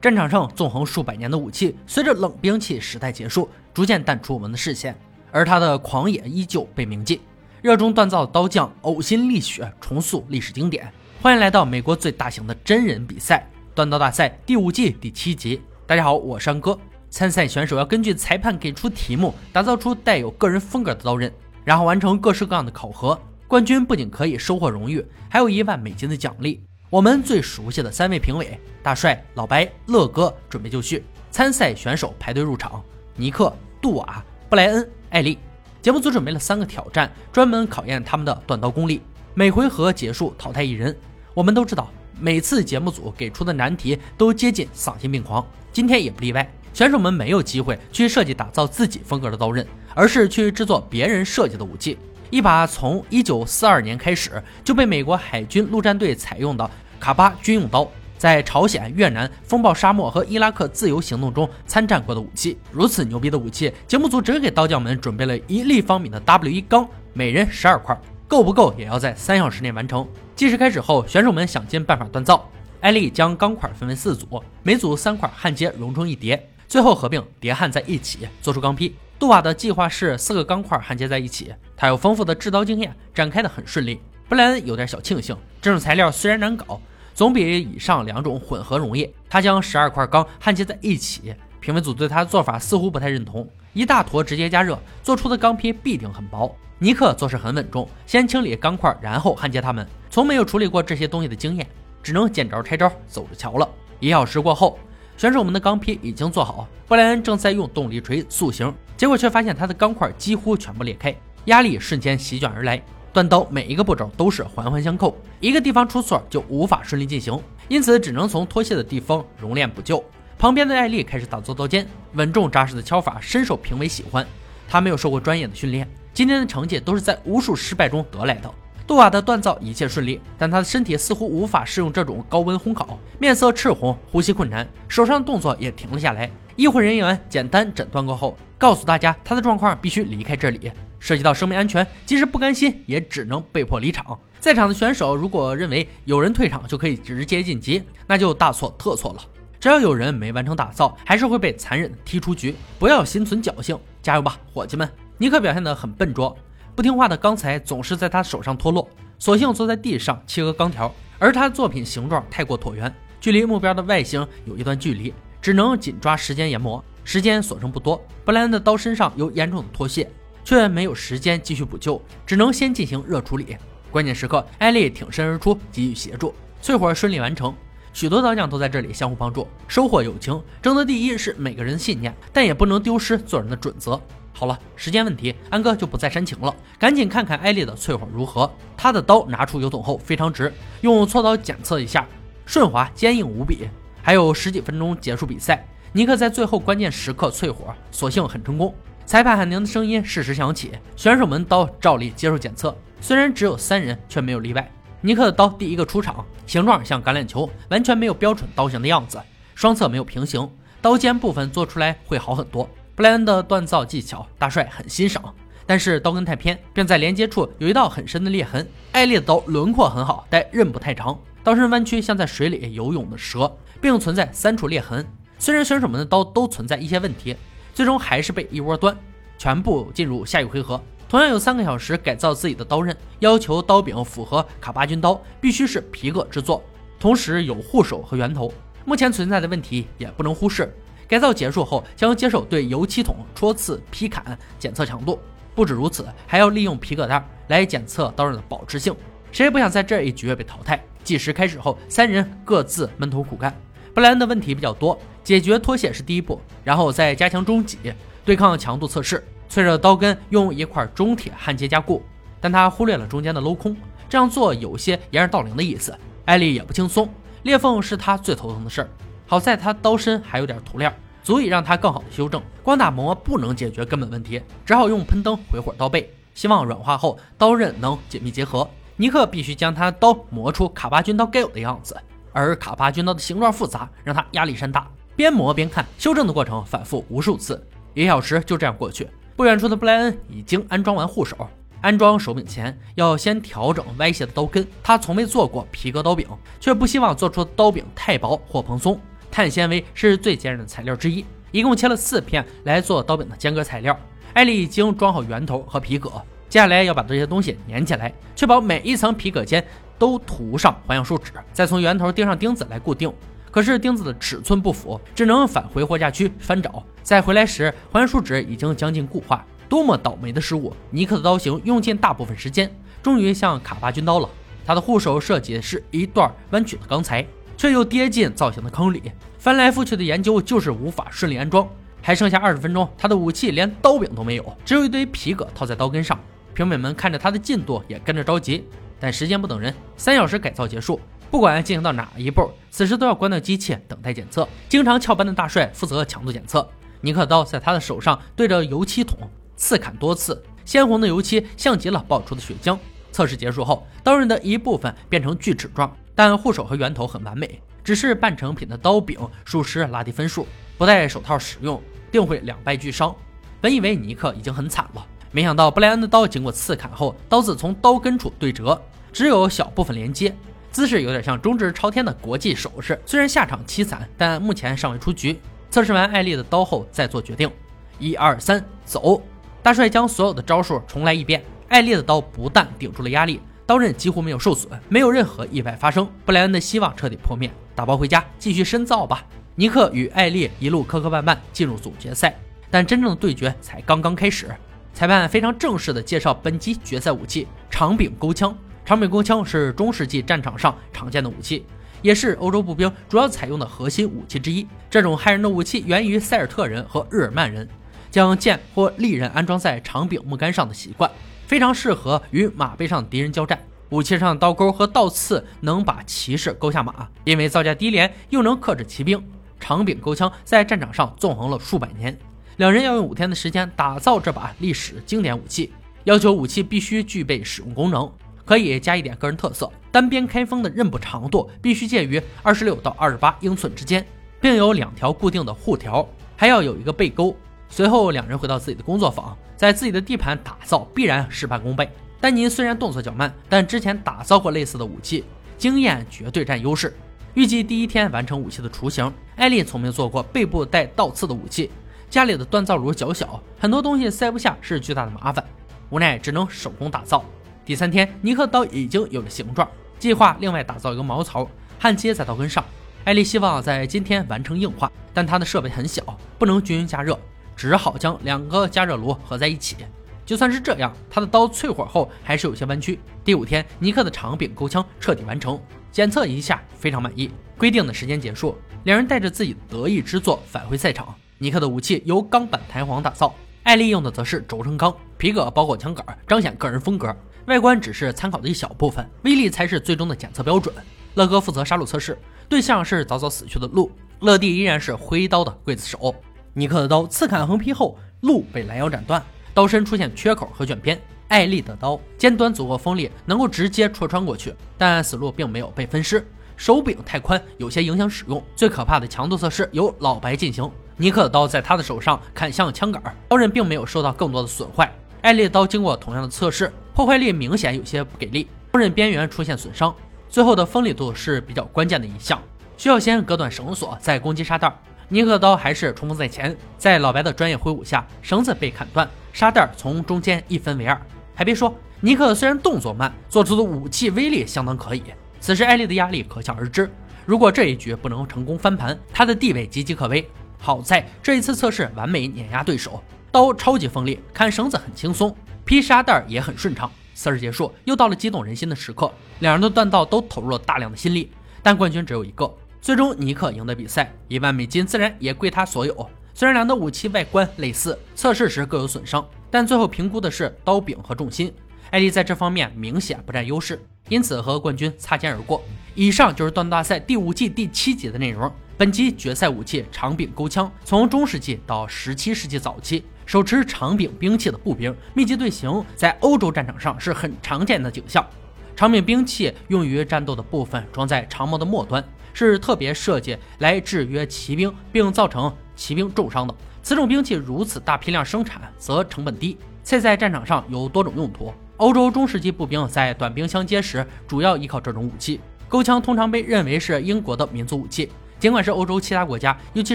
战场上纵横数百年的武器，随着冷兵器时代结束，逐渐淡出我们的视线，而他的狂野依旧被铭记。热衷锻造的刀匠呕心沥血重塑历史经典。欢迎来到美国最大型的真人比赛——锻刀大赛第五季第七集。大家好，我是山哥。参赛选手要根据裁判给出题目，打造出带有个人风格的刀刃，然后完成各式各样的考核。冠军不仅可以收获荣誉，还有一万美金的奖励。我们最熟悉的三位评委大帅、老白、乐哥准备就绪，参赛选手排队入场。尼克、杜瓦、布莱恩、艾丽。节目组准备了三个挑战，专门考验他们的短刀功力。每回合结束淘汰一人。我们都知道，每次节目组给出的难题都接近丧心病狂，今天也不例外。选手们没有机会去设计打造自己风格的刀刃，而是去制作别人设计的武器。一把从1942年开始就被美国海军陆战队采用的卡巴军用刀，在朝鲜、越南风暴沙漠和伊拉克自由行动中参战过的武器。如此牛逼的武器，节目组只给刀匠们准备了一立方米的 W1 钢，每人十二块，够不够也要在三小时内完成。计时开始后，选手们想尽办法锻造。艾丽将钢块分为四组，每组三块焊接融成一叠，最后合并叠焊在一起，做出钢坯。杜瓦的计划是四个钢块焊接在一起。他有丰富的制刀经验，展开的很顺利。布莱恩有点小庆幸，这种材料虽然难搞，总比以上两种混合容易。他将十二块钢焊接在一起，评委组对他的做法似乎不太认同。一大坨直接加热做出的钢坯必定很薄。尼克做事很稳重，先清理钢块，然后焊接它们。从没有处理过这些东西的经验，只能见招拆招，走着瞧了。一小时过后。选手们的钢坯已经做好，布莱恩正在用动力锤塑形，结果却发现他的钢块几乎全部裂开，压力瞬间席卷而来。锻刀每一个步骤都是环环相扣，一个地方出错就无法顺利进行，因此只能从脱屑的地方熔炼补救。旁边的艾丽开始打造刀尖，稳重扎实的敲法深受评委喜欢。他没有受过专业的训练，今天的成绩都是在无数失败中得来的。杜瓦的锻造一切顺利，但他的身体似乎无法适用这种高温烘烤，面色赤红，呼吸困难，手上的动作也停了下来。医护人员简单诊断过后，告诉大家他的状况必须离开这里，涉及到生命安全，即使不甘心，也只能被迫离场。在场的选手如果认为有人退场就可以直接晋级，那就大错特错了。只要有人没完成打造，还是会被残忍踢出局。不要心存侥幸，加油吧，伙计们！尼克表现得很笨拙。不听话的钢材总是在他手上脱落，索性坐在地上切割钢条。而他的作品形状太过椭圆，距离目标的外形有一段距离，只能紧抓时间研磨。时间所剩不多，布莱恩的刀身上有严重的脱屑，却没有时间继续补救，只能先进行热处理。关键时刻，艾丽挺身而出，给予协助，淬火顺利完成。许多刀匠都在这里相互帮助，收获友情。争得第一是每个人的信念，但也不能丢失做人的准则。好了，时间问题，安哥就不再煽情了，赶紧看看艾丽的淬火如何。他的刀拿出油桶后非常直，用锉刀检测一下，顺滑坚硬无比。还有十几分钟结束比赛，尼克在最后关键时刻淬火，所幸很成功。裁判喊停的声音适时响起，选手们刀照例接受检测，虽然只有三人，却没有例外。尼克的刀第一个出场，形状像橄榄球，完全没有标准刀型的样子，双侧没有平行，刀尖部分做出来会好很多。布莱恩的锻造技巧，大帅很欣赏，但是刀根太偏，并在连接处有一道很深的裂痕。艾丽的刀轮廓很好，但刃不太长，刀身弯曲，像在水里游泳的蛇，并存在三处裂痕。虽然选手们的刀都存在一些问题，最终还是被一窝端，全部进入下一回合。同样有三个小时改造自己的刀刃，要求刀柄符合卡巴军刀，必须是皮革制作，同时有护手和圆头。目前存在的问题也不能忽视。改造结束后，将接受对油漆桶戳刺、劈砍检测强度。不止如此，还要利用皮革袋来检测刀刃的保持性。谁也不想在这一局被淘汰。计时开始后，三人各自闷头苦干。布莱恩的问题比较多，解决脱屑是第一步，然后再加强中脊对抗强度测试。脆弱的刀根用一块中铁焊接加固，但他忽略了中间的镂空，这样做有些掩耳盗铃的意思。艾丽也不轻松，裂缝是他最头疼的事儿。好在他刀身还有点涂料，足以让他更好的修正。光打磨不能解决根本问题，只好用喷灯回火刀背，希望软化后刀刃能紧密结合。尼克必须将他刀磨出卡巴军刀该有的样子，而卡巴军刀的形状复杂，让他压力山大。边磨边看，修正的过程反复无数次，一小时就这样过去。不远处的布莱恩已经安装完护手。安装手柄前要先调整歪斜的刀根。他从未做过皮革刀柄，却不希望做出刀柄太薄或蓬松。碳纤维是最坚韧的材料之一。一共切了四片来做刀柄的间隔材料。艾丽已经装好圆头和皮革，接下来要把这些东西粘起来，确保每一层皮革间都涂上环氧树脂，再从圆头钉上钉子来固定。可是钉子的尺寸不符，只能返回货架区翻找。再回来时，环氧树脂已经将近固化。多么倒霉的失误！尼克的刀型用尽大部分时间，终于像卡巴军刀了。他的护手设计是一段弯曲的钢材，却又跌进造型的坑里。翻来覆去的研究，就是无法顺利安装。还剩下二十分钟，他的武器连刀柄都没有，只有一堆皮革套在刀根上。评委们看着他的进度，也跟着着急。但时间不等人，三小时改造结束，不管进行到哪一步，此时都要关掉机器等待检测。经常翘班的大帅负责强度检测。尼克刀在他的手上对着油漆桶刺砍多次，鲜红的油漆像极了爆出的血浆。测试结束后，刀刃的一部分变成锯齿状，但护手和圆头很完美，只是半成品的刀柄属实拉低分数。不戴手套使用，定会两败俱伤。本以为尼克已经很惨了，没想到布莱恩的刀经过刺砍后，刀子从刀根处对折，只有小部分连接，姿势有点像中指朝天的国际手势。虽然下场凄惨，但目前尚未出局。测试完艾丽的刀后再做决定。一二三，走！大帅将所有的招数重来一遍。艾丽的刀不但顶住了压力，刀刃几乎没有受损，没有任何意外发生。布莱恩的希望彻底破灭，打包回家继续深造吧。尼克与艾丽一路磕磕绊绊进入总决赛，但真正的对决才刚刚开始。裁判非常正式地介绍本集决赛武器——长柄钩枪。长柄钩枪是中世纪战场上常见的武器，也是欧洲步兵主要采用的核心武器之一。这种害人的武器源于塞尔特人和日耳曼人将剑或利刃安装在长柄木杆上的习惯，非常适合与马背上敌人交战。武器上的刀钩和倒刺能把骑士勾下马，因为造价低廉，又能克制骑兵。长柄钩枪在战场上纵横了数百年，两人要用五天的时间打造这把历史经典武器。要求武器必须具备使用功能，可以加一点个人特色。单边开锋的刃部长度必须介于二十六到二十八英寸之间，并有两条固定的护条，还要有一个背钩。随后两人回到自己的工作坊，在自己的地盘打造，必然事半功倍。丹尼虽然动作较慢，但之前打造过类似的武器，经验绝对占优势。预计第一天完成武器的雏形。艾丽从没做过背部带倒刺的武器，家里的锻造炉较小，很多东西塞不下是巨大的麻烦，无奈只能手工打造。第三天，尼克刀已经有了形状，计划另外打造一个毛槽焊接在刀根上。艾丽希望在今天完成硬化，但她的设备很小，不能均匀加热，只好将两个加热炉合在一起。就算是这样，他的刀淬火后还是有些弯曲。第五天，尼克的长柄钩枪彻底完成。检测一下，非常满意。规定的时间结束，两人带着自己的得意之作返回赛场。尼克的武器由钢板弹簧打造，艾丽用的则是轴承钢，皮革包裹枪杆，彰显个人风格。外观只是参考的一小部分，威力才是最终的检测标准。乐哥负责杀戮测试，对象是早早死去的鹿。乐蒂依然是挥刀的刽子手。尼克的刀刺砍横劈后，鹿被拦腰斩断，刀身出现缺口和卷边。艾丽的刀尖端足够锋利，能够直接戳穿过去，但死路并没有被分尸。手柄太宽，有些影响使用。最可怕的强度测试由老白进行。尼克的刀在他的手上砍向枪杆，刀刃并没有受到更多的损坏。艾丽的刀经过同样的测试，破坏力明显有些不给力，刀刃边缘出现损伤。最后的锋利度是比较关键的一项，需要先割断绳索，再攻击沙袋。尼克的刀还是冲锋在前，在老白的专业挥舞下，绳子被砍断，沙袋从中间一分为二。还别说，尼克虽然动作慢，做出的武器威力相当可以。此时艾丽的压力可想而知。如果这一局不能成功翻盘，他的地位岌岌可危。好在这一次测试完美碾压对手，刀超级锋利，砍绳子很轻松，劈沙袋也很顺畅。测试结束，又到了激动人心的时刻，两人的锻造都投入了大量的心力，但冠军只有一个。最终尼克赢得比赛，一万美金自然也归他所有。虽然两的武器外观类似，测试时各有损伤。但最后评估的是刀柄和重心，艾丽在这方面明显不占优势，因此和冠军擦肩而过。以上就是锻大赛第五季第七集的内容。本集决赛武器长柄钩枪，从中世纪到十七世纪早期，手持长柄兵器的步兵密集队形在欧洲战场上是很常见的景象。长柄兵器用于战斗的部分装在长矛的末端，是特别设计来制约骑兵并造成骑兵重伤的。此种兵器如此大批量生产，则成本低，且在战场上有多种用途。欧洲中世纪步兵在短兵相接时，主要依靠这种武器。钩枪通常被认为是英国的民族武器，尽管是欧洲其他国家，尤其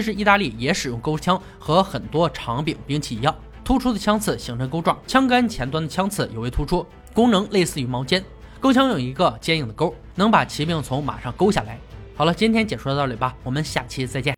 是意大利，也使用钩枪，和很多长柄兵器一样，突出的枪刺形成钩状，枪杆前端的枪刺尤为突出，功能类似于矛尖。钩枪有一个坚硬的钩，能把骑兵从马上勾下来。好了，今天解说到这里吧，我们下期再见。